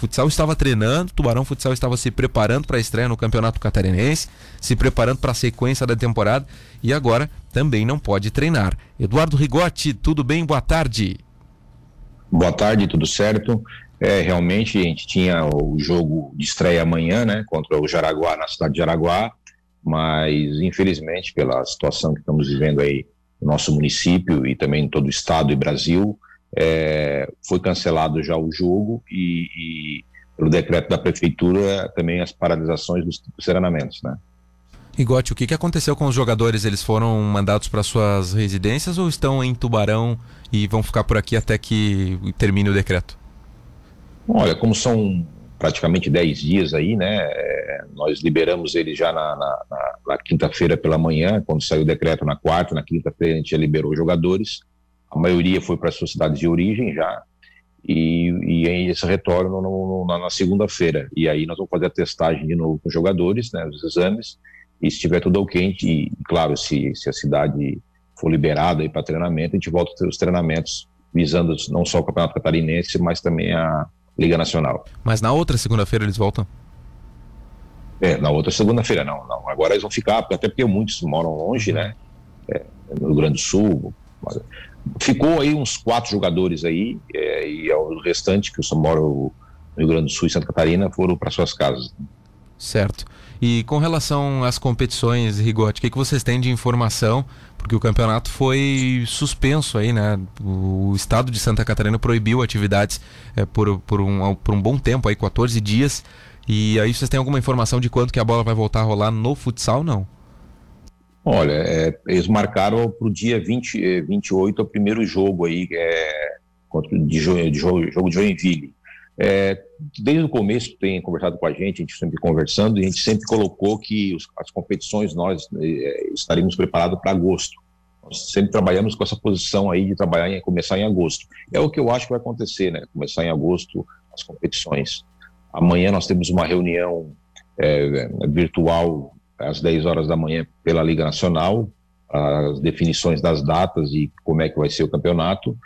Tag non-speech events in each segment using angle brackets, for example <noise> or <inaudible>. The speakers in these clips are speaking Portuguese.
Futsal estava treinando, Tubarão Futsal estava se preparando para a estreia no Campeonato Catarinense, se preparando para a sequência da temporada e agora também não pode treinar. Eduardo Rigotti, tudo bem? Boa tarde. Boa tarde, tudo certo. É, realmente a gente tinha o jogo de estreia amanhã, né, contra o Jaraguá, na cidade de Jaraguá, mas infelizmente pela situação que estamos vivendo aí no nosso município e também em todo o estado e Brasil, é, foi cancelado já o jogo e, e, pelo decreto da prefeitura também as paralisações dos, dos treinamentos, né. Igote, o que, que aconteceu com os jogadores? Eles foram mandados para suas residências ou estão em Tubarão e vão ficar por aqui até que termine o decreto? Olha, como são praticamente 10 dias aí, né? É, nós liberamos ele já na, na, na, na quinta-feira pela manhã, quando saiu o decreto na quarta, na quinta-feira a gente já liberou jogadores. A maioria foi para suas cidades de origem já. E, e eles retornam no, no, na, segunda-feira. E aí nós vamos fazer a testagem de novo com os jogadores, né? Os exames. E se estiver tudo ok, e claro, se, se a cidade for liberada para treinamento, a gente volta a ter os treinamentos visando não só o Campeonato Catarinense, mas também a, Liga Nacional. Mas na outra segunda-feira eles voltam? É, na outra segunda-feira não, não. Agora eles vão ficar, até porque muitos moram longe, né? É, no Rio Grande do Sul. Ficou aí uns quatro jogadores aí, é, e o restante que moram no Rio Grande do Sul e Santa Catarina foram para suas casas. Certo. E com relação às competições, Rigote, o que, que vocês têm de informação? Porque o campeonato foi suspenso aí, né? O estado de Santa Catarina proibiu atividades é, por, por, um, por um bom tempo, aí 14 dias. E aí vocês têm alguma informação de quando que a bola vai voltar a rolar no futsal, não? Olha, é, eles marcaram para o dia 20, 28 o primeiro jogo aí, é, de, de, de jogo de Joinville. É, desde o começo tem conversado com a gente, a gente sempre conversando, e a gente sempre colocou que os, as competições nós é, estaríamos preparados para agosto. Nós sempre trabalhamos com essa posição aí de trabalhar em começar em agosto. É o que eu acho que vai acontecer, né? Começar em agosto as competições. Amanhã nós temos uma reunião é, virtual às 10 horas da manhã pela Liga Nacional, as definições das datas e como é que vai ser o campeonato.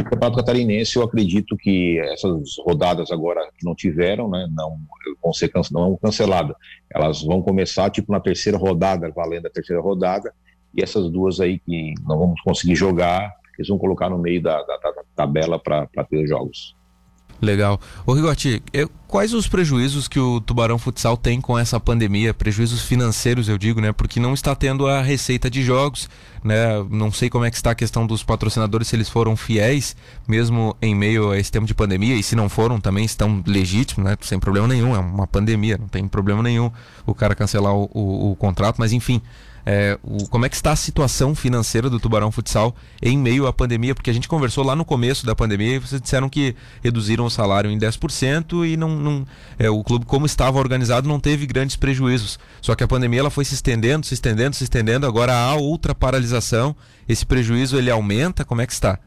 O campeonato catarinense, eu acredito que essas rodadas agora que não tiveram, né, não vão ser não canceladas. Elas vão começar tipo na terceira rodada, valendo a terceira rodada, e essas duas aí que não vamos conseguir jogar, eles vão colocar no meio da, da, da tabela para ter jogos. Legal. Ô Rigotti, quais os prejuízos que o Tubarão Futsal tem com essa pandemia? Prejuízos financeiros, eu digo, né? Porque não está tendo a receita de jogos, né? Não sei como é que está a questão dos patrocinadores, se eles foram fiéis, mesmo em meio a esse tempo de pandemia, e se não foram, também estão legítimos, né? Sem problema nenhum, é uma pandemia, não tem problema nenhum o cara cancelar o, o, o contrato, mas enfim é, o, como é que está a situação financeira do Tubarão Futsal em meio à pandemia, porque a gente conversou lá no começo da pandemia e vocês disseram que reduziram o salário em 10% e não, não é, o clube, como estava organizado, não teve grandes prejuízos. Só que a pandemia ela foi se estendendo, se estendendo, se estendendo, agora há outra paralisação, esse prejuízo ele aumenta, como é que está?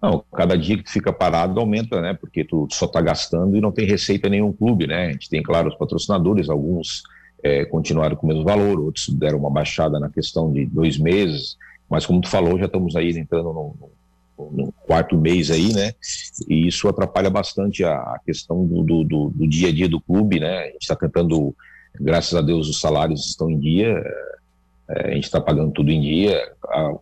Não, cada dia que tu fica parado aumenta, né? Porque tu só está gastando e não tem receita nenhum clube, né? A gente tem, claro, os patrocinadores, alguns é, continuaram com o mesmo valor, outros deram uma baixada na questão de dois meses, mas como tu falou, já estamos aí entrando no, no, no quarto mês aí, né? E isso atrapalha bastante a, a questão do, do, do, do, dia a dia do clube, né? A gente está tentando, graças a Deus, os salários estão em dia, é, a gente está pagando tudo em dia.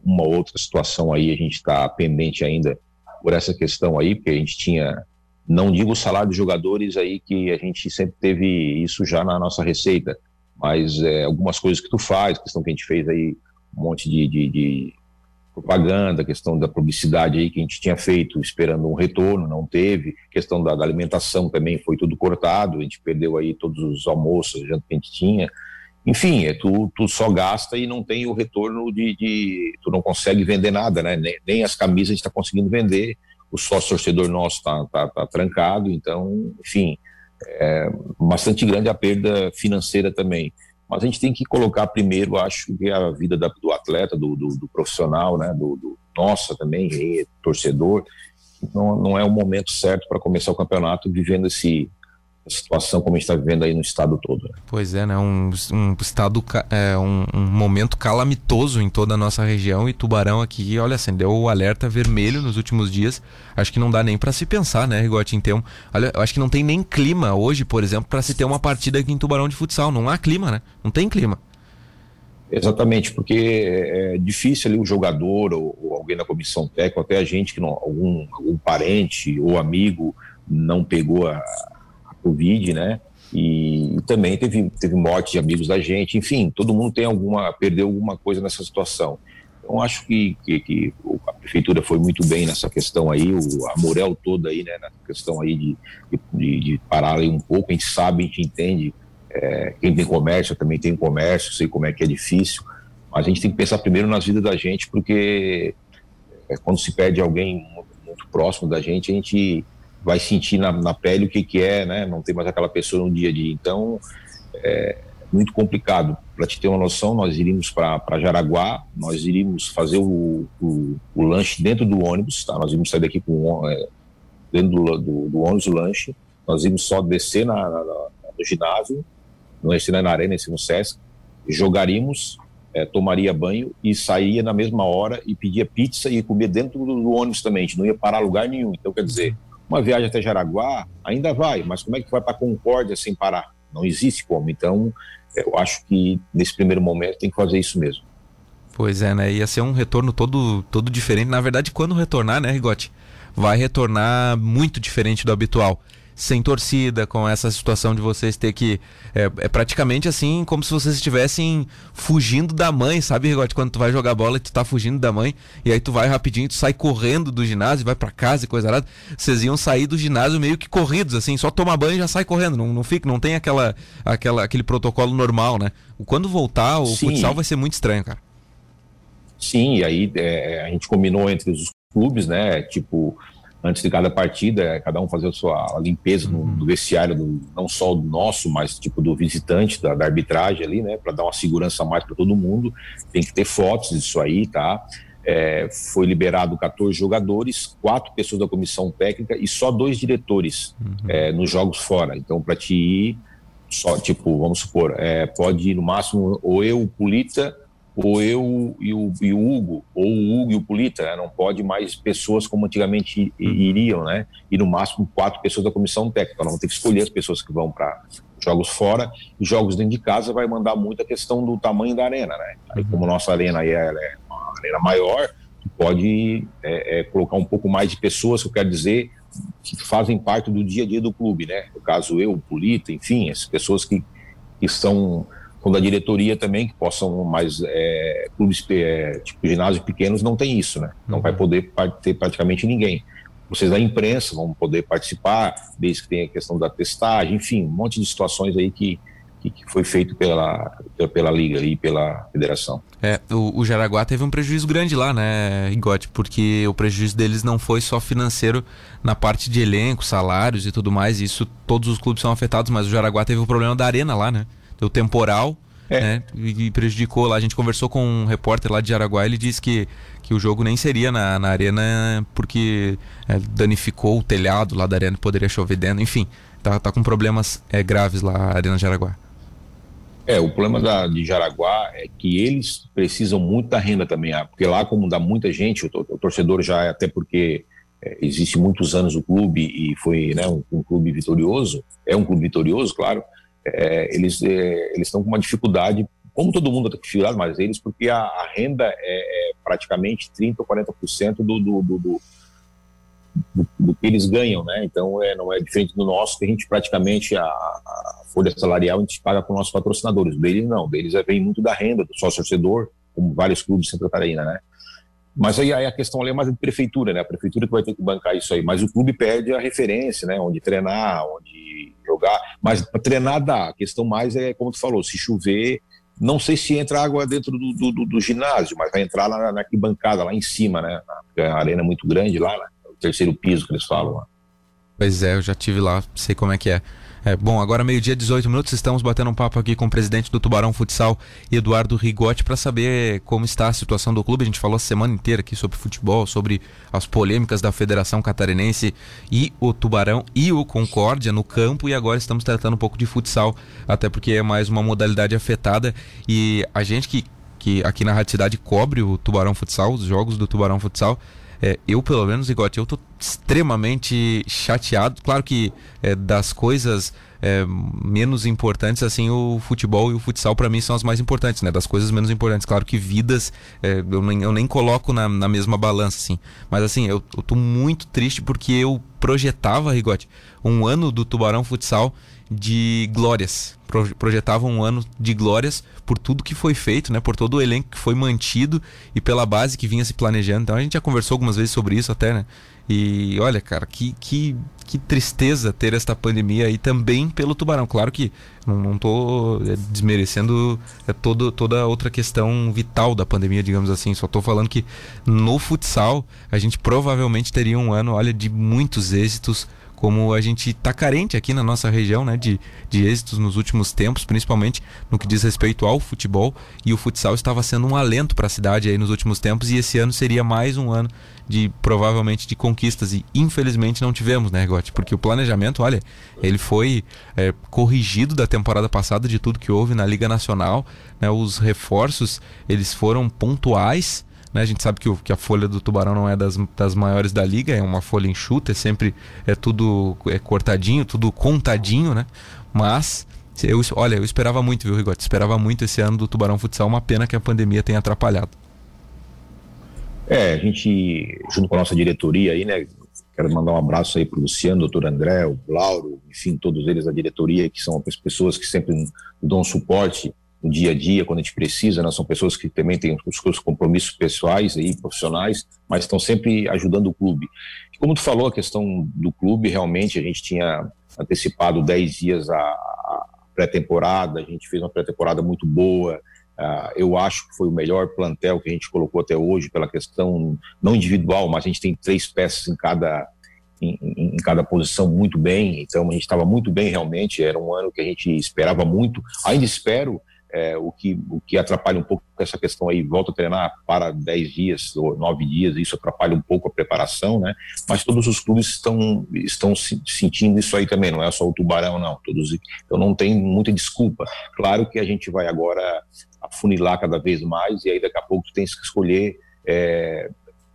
Uma outra situação aí, a gente está pendente ainda por essa questão aí, porque a gente tinha não digo o salário dos jogadores aí que a gente sempre teve isso já na nossa receita, mas é, algumas coisas que tu faz, questão que a gente fez aí, um monte de, de, de propaganda, questão da publicidade aí que a gente tinha feito esperando um retorno, não teve, questão da, da, alimentação também foi tudo cortado, a gente perdeu aí todos os almoços, que a gente tinha, enfim, é, tu, tu só gasta e não tem o retorno de, de tu não consegue vender nada, né, nem, nem as camisas a gente está conseguindo vender, o sócio torcedor nosso está tá, tá trancado, então, enfim, é bastante grande a perda financeira também. Mas a gente tem que colocar primeiro, acho que a vida da, do atleta, do, do, do, profissional, né, do, do nossa também, torcedor. Não, não é o momento certo para começar o campeonato vivendo esse situação como a gente está vivendo aí no estado todo. Né? Pois é, né? Um, um estado, é, um, um, momento calamitoso em toda a nossa região e Tubarão aqui, olha, acendeu o alerta vermelho nos últimos dias. Acho que não dá nem para se pensar, né, Rigote, um, olha, eu acho que não tem nem clima hoje, por exemplo, para se ter uma partida aqui em Tubarão de futsal. Não há clima, né? Não tem clima. Exatamente, porque é, é difícil ali o jogador ou, ou alguém da comissão técnica, até a gente que não, algum, algum parente ou amigo não pegou a Covid, né? E, e, também teve, teve morte de amigos da gente, enfim, todo mundo tem alguma, perdeu alguma coisa nessa situação. Então acho que, que, que a prefeitura foi muito bem nessa questão aí, o, a Morel toda aí, né, na questão aí de, de, de parar aí um pouco, a gente sabe, a gente entende é, quem tem comércio também tem comércio, sei como é que é difícil, mas a gente tem que pensar primeiro nas vidas da gente, porque é, quando se perde alguém muito, próximo da gente, a gente vai sentir na, na, pele o que, que é, né? Não tem mais aquela pessoa no dia a dia. Então, é muito complicado. Para te ter uma noção, nós iríamos para Jaraguá, nós iríamos fazer o, o, o, lanche dentro do ônibus, tá? Nós iríamos sair daqui com é, dentro do, do, do, ônibus o lanche, nós íamos só descer na, na, no ginásio, no ensino na arena, ensino Sesc, jogaríamos, é, tomaria banho e sairia na mesma hora e pedia pizza e comia dentro do, do, ônibus também, a gente não ia parar lugar nenhum. Então, quer dizer, uma viagem até Jaraguá ainda vai, mas como é que vai para Concórdia sem parar? Não existe como. Então, eu acho que nesse primeiro momento tem que fazer isso mesmo. Pois é, né? Ia ser um retorno todo, todo diferente. Na verdade, quando retornar, né, Rigote? Vai retornar muito diferente do habitual sem torcida, com essa situação de vocês ter que. É, é, praticamente assim, como se vocês estivessem fugindo da mãe, sabe, Rigote? Quando tu vai jogar bola e tu tá fugindo da mãe, e aí tu vai rapidinho, tu sai correndo do ginásio, vai para casa e coisa nada. Vocês iam sair do ginásio meio que corridos, assim, só toma banho e já sai correndo. Não, não fica, não tem aquela, aquela, aquele protocolo normal, né? Quando voltar, o Sim. futsal vai ser muito estranho, cara. Sim, e aí é, a gente combinou entre os clubes, né? Tipo, antes de cada partida, é cada um fazer a sua limpeza uhum. do vestiário, do, não só do nosso, mas tipo do visitante, da, da arbitragem ali, né, para dar uma segurança a mais para todo mundo. Tem que ter fotos disso aí, tá? É, foi liberado 14 jogadores, quatro pessoas da comissão técnica e só dois diretores uhum. é, nos jogos fora. Então, para te ir, só tipo, vamos supor, é, pode ir no máximo ou eu, o Pulita ou eu e o, e o, Hugo, ou o Hugo e o Polita, né? não pode mais pessoas como antigamente uhum. iriam, né? E no máximo quatro pessoas da comissão técnica. Nós vamos ter que escolher as pessoas que vão para jogos fora e jogos dentro de casa vai mandar muito a questão do tamanho da arena, né? Aí, uhum. como nossa arena aí é, é uma arena maior, pode é, é, colocar um pouco mais de pessoas, que eu quero dizer, que fazem parte do dia a dia do clube, né? No caso eu, o Polita, enfim, as pessoas que, que são com da diretoria também, que possam mais é, clubes, é, tipo ginásio pequenos, não tem isso, né? Não uhum. vai poder ter praticamente ninguém. Vocês da imprensa vão poder participar, desde que tenha a questão da testagem, enfim, um monte de situações aí que, que, que foi feito pela, pela, pela, Liga e pela Federação. É, o, o Jaraguá teve um prejuízo grande lá, né, Igote? Porque o prejuízo deles não foi só financeiro na parte de elenco, salários e tudo mais, isso todos os clubes são afetados, mas o Jaraguá teve o problema da arena lá, né? Deu temporal, é. né? E prejudicou lá. A gente conversou com um repórter lá de Araguá, ele disse que, que o jogo nem seria na, na arena porque é, danificou o telhado lá da arena, poderia chover dentro, enfim, tá, tá com problemas é, graves lá a Arena de Araguá. É, o problema da, de Jaraguá é que eles precisam muito da renda também, ah, porque lá, como dá muita gente, o, o torcedor já é até porque é, existe muitos anos o clube e foi né, um, um, clube vitorioso, é um clube vitorioso, claro, é, eles é, eles estão com uma dificuldade, como todo mundo está dificuldade, mas eles, porque a, a renda é, é, praticamente 30% ou 40% do, do, do, do do, que eles ganham, né? Então é, não é diferente do nosso, que a gente praticamente a, a folha salarial a gente paga com nossos patrocinadores. Deles não, deles é, vem muito da renda do sócio torcedor, como vários clubes de Santa Catarina, né? Mas aí, aí, a questão ali é mais de prefeitura, né? A prefeitura que vai ter que bancar isso aí. Mas o clube perde a referência, né? Onde treinar, onde jogar. Mas treinar dá. A questão mais é, como tu falou, se chover, não sei se entra água dentro do, do, do, do ginásio, mas vai entrar lá na, na arquibancada, lá em cima, né? A arena é muito grande lá, né? o terceiro piso que eles falam lá. Pois é, eu já tive lá, sei como é que é. É, bom, agora meio-dia, 18 minutos, estamos batendo um papo aqui com o presidente do Tubarão Futsal, Eduardo Rigotti, para saber como está a situação do clube. A gente falou a semana inteira aqui sobre futebol, sobre as polêmicas da Federação Catarinense e o Tubarão e o Concórdia no campo, e agora estamos tratando um pouco de futsal, até porque é mais uma modalidade afetada. E a gente que, que aqui na Rádio Cidade cobre o Tubarão Futsal, os jogos do Tubarão Futsal, é, eu, pelo menos, Igote, eu tô extremamente chateado. Claro que é, das coisas é, menos importantes, assim, o futebol e o futsal para mim são as mais importantes, né? Das coisas menos importantes. Claro que vidas é, eu, nem, eu nem coloco na, na mesma balança, assim. Mas, assim, eu, eu tô muito triste porque eu projetava, Rigote, um ano do Tubarão Futsal de glórias. Pro, projetava um ano de glórias por tudo que foi feito, né? Por todo o elenco que foi mantido e pela base que vinha se planejando. Então a gente já conversou algumas vezes sobre isso até, né? E olha, cara, que, que, que tristeza ter esta pandemia aí também pelo Tubarão. Claro que não, não tô é, desmerecendo é, todo, toda outra questão vital da pandemia, digamos assim. Só tô falando que no futsal a gente provavelmente teria um ano, olha, de muitos êxitos como a gente está carente aqui na nossa região né, de, de êxitos nos últimos tempos, principalmente no que diz respeito ao futebol. E o futsal estava sendo um alento para a cidade aí nos últimos tempos, e esse ano seria mais um ano de provavelmente de conquistas. E infelizmente não tivemos, né, Gotti? Porque o planejamento, olha, ele foi é, corrigido da temporada passada de tudo que houve na Liga Nacional. Né, os reforços eles foram pontuais né? A gente sabe que, o, que a folha do Tubarão não é das, das maiores da liga, é uma folha enxuta, é sempre é tudo é cortadinho, tudo contadinho, né? Mas eu, olha, eu esperava muito, viu, Rigote? Esperava muito esse ano do Tubarão Futsal, uma pena que a pandemia tenha atrapalhado. É, a gente, junto com a nossa diretoria aí, né? Quero mandar um abraço aí para o Luciano, doutor André, o Lauro, enfim, todos eles da diretoria, que são as pessoas que sempre dão suporte no dia a dia, quando a gente precisa, né? são pessoas que também têm os seus compromissos pessoais e profissionais, mas estão sempre ajudando o clube. Como tu falou, a questão do clube, realmente a gente tinha antecipado 10 dias a, a pré-temporada, a gente fez uma pré-temporada muito boa, Uh, eu acho que foi o melhor plantel que a gente colocou até hoje, pela questão não individual, mas a gente tem três peças em cada, em, em cada posição muito bem, então a gente estava muito bem realmente. Era um ano que a gente esperava muito, ainda espero, é, o, que, o que atrapalha um pouco essa questão aí, volta a treinar para 10 dias ou 9 dias, isso atrapalha um pouco a preparação, né? Mas todos os clubes estão, estão sentindo isso aí também, não é só o Tubarão, não. Todos, então não tem muita desculpa. Claro que a gente vai agora afunilar cada vez mais e aí daqui a pouco tu tens que escolher é,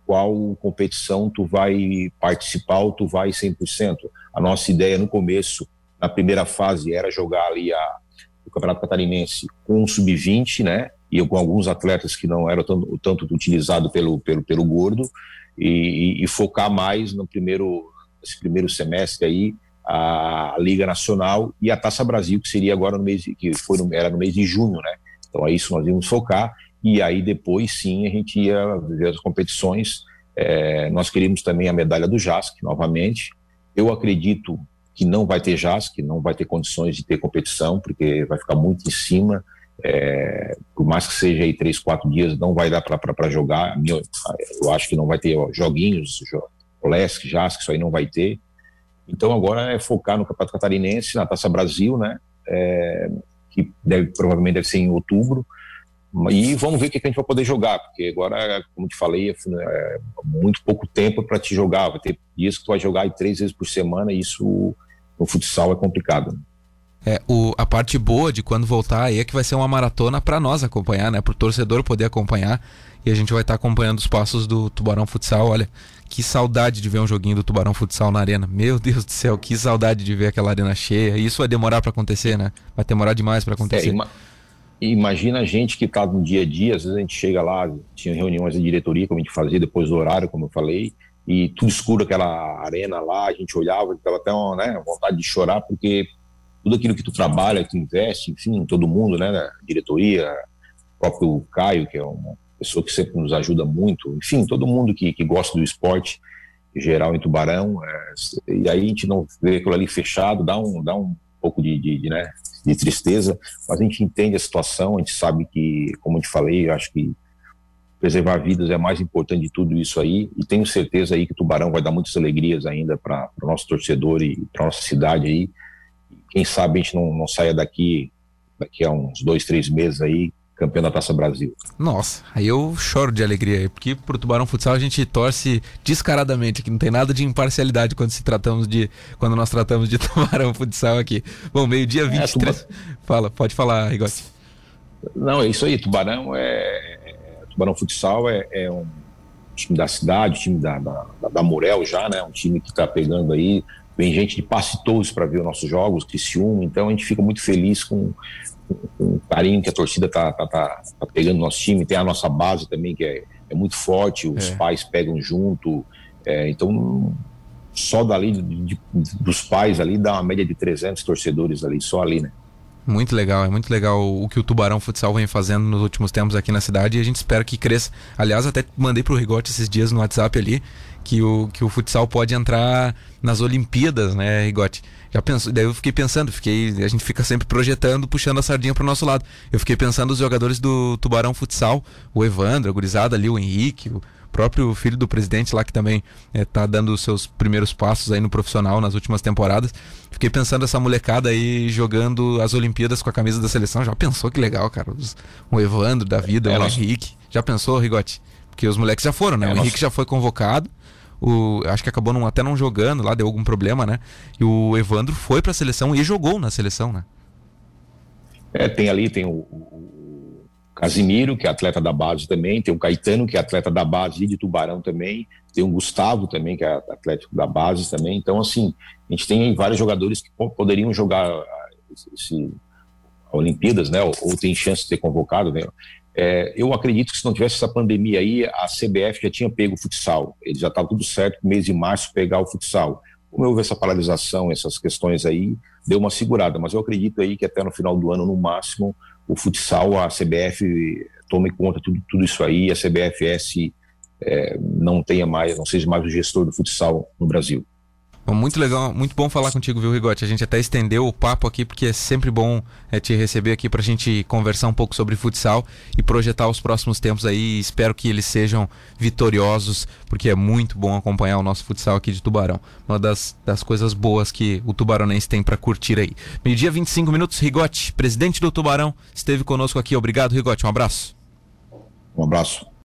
qual competição tu vai participar ou tu vai 100%. A nossa ideia no começo, na primeira fase, era jogar ali a Campeonato Catarinense com o sub-20, né? E com alguns atletas que não eram tanto, tanto utilizado pelo, pelo, pelo Gordo, e, e, e, focar mais no primeiro, nesse primeiro semestre aí, a Liga Nacional e a Taça Brasil, que seria agora no mês, que foi no, era no mês de junho, né? Então é isso nós íamos focar, e aí depois sim a gente ia ver as competições. É, nós queríamos também a medalha do JASC novamente. Eu acredito que não vai ter jazz, que não vai ter condições de ter competição, porque vai ficar muito em cima. É, por mais que seja aí três, quatro dias, não vai dar para jogar. Eu acho que não vai ter joguinhos, Olesc, Jazz, que isso aí não vai ter. Então agora é focar no Campeonato Catarinense, na Taça Brasil, né? É, que deve, provavelmente deve ser em outubro. E vamos ver o que a gente vai poder jogar, porque agora, como te falei, é, muito pouco tempo para te jogar. Vai ter dias que tu vai jogar três vezes por semana, e isso no futsal é complicado. É, o, a parte boa de quando voltar aí é que vai ser uma maratona para nós acompanhar, né? Para o torcedor poder acompanhar. E a gente vai estar tá acompanhando os passos do Tubarão Futsal. Olha, que saudade de ver um joguinho do Tubarão Futsal na arena. Meu Deus do céu, que saudade de ver aquela arena cheia. Isso vai demorar para acontecer, né? Vai demorar demais para acontecer. É, imagina a gente que está no dia a dia, às vezes a gente chega lá, tinha reuniões de diretoria, como a gente fazia depois do horário, como eu falei, e tudo escuro aquela arena lá, a gente olhava, tava até uma né, vontade de chorar, porque tudo aquilo que tu trabalha, que investe, enfim, todo mundo, né, diretoria, próprio Caio, que é uma pessoa que sempre nos ajuda muito, enfim, todo mundo que, que gosta do esporte geral em Tubarão, é, e aí a gente não vê aquilo ali fechado, dá um, dá um pouco de, de, de né, de tristeza, mas a gente entende a situação, a gente sabe que, como eu te falei, eu acho que preservar vidas é mais importante de tudo isso aí. E tenho certeza aí que Tubarão vai dar muitas alegrias ainda para o nosso torcedor e para nossa cidade aí. Quem sabe a gente não, não saia daqui daqui a uns dois, três meses aí campeão da Taça Brasil. Nossa, aí eu choro de alegria, porque pro Tubarão Futsal a gente torce descaradamente, que não tem nada de imparcialidade quando se tratamos de quando nós tratamos de <laughs> Tubarão Futsal aqui. Bom, meio-dia 23. É, tuba... Fala, pode falar, Rigotti. Não, é isso aí, Tubarão é, é Tubarão Futsal é, é, um time da cidade, time da, da, da Morel já, né? Um time que está pegando aí, vem gente de Passe para ver os nossos jogos, Criciúma, então a gente fica muito feliz com, com o carinho que a torcida tá, tá, tá, tá, pegando no nosso time, tem a nossa base também que é, é muito forte, os é. pais pegam junto, é, então só dali de, de, dos pais ali dá uma média de 300 torcedores ali, só ali, né? Muito legal, é muito legal o que o Tubarão Futsal vem fazendo nos últimos tempos aqui na cidade e a gente espera que cresça. Aliás, até mandei pro Rigote esses dias no WhatsApp ali que o, que o futsal pode entrar nas Olimpíadas, né, Rigote? Já pensou, daí eu fiquei pensando, fiquei, a gente fica sempre projetando, puxando a sardinha pro nosso lado. Eu fiquei pensando os jogadores do Tubarão Futsal, o Evandro, a gurizada ali, o Henrique, o próprio filho do presidente lá que também está é, dando os seus primeiros passos aí no profissional nas últimas temporadas. Fiquei pensando essa molecada aí jogando as Olimpíadas com a camisa da seleção. Já pensou que legal, cara? o Evandro da vida, é, o Henrique. Já pensou, Rigote? Porque os moleques já foram, né? É, o Henrique já foi convocado. O, acho que acabou não, até não jogando lá, deu algum problema, né? E o Evandro foi para a seleção e jogou na seleção, né? É, tem ali, tem o, o, Casimiro, que é atleta da base também, tem o Caetano, que é atleta da base de Tubarão também, tem o Gustavo também, que é atlético da base também. Então, assim, a gente tem vários jogadores que poderiam jogar ah, esse, Olimpíadas, né? Ou, ou, tem chance de ser convocado, né? É, eu acredito que se não tivesse essa pandemia aí, a CBF já tinha pego o futsal. Ele já estava tudo certo, mês de março, pegar o futsal. Como houve essa paralisação, essas questões aí, deu uma segurada. Mas eu acredito aí que até no final do ano, no máximo, o futsal, a CBF tome conta de tudo, tudo isso aí, a CBFS é, não tenha mais, não seja mais o gestor do futsal no Brasil. Muito legal, muito bom falar contigo, viu, Rigote? A gente até estendeu o papo aqui, porque é sempre bom é, te receber aqui para a gente conversar um pouco sobre futsal e projetar os próximos tempos aí. Espero que eles sejam vitoriosos, porque é muito bom acompanhar o nosso futsal aqui de Tubarão. Uma das, das coisas boas que o tubaronense tem para curtir aí. Meio-dia, 25 minutos, Rigote, presidente do Tubarão, esteve conosco aqui. Obrigado, Rigote. Um abraço. Um abraço.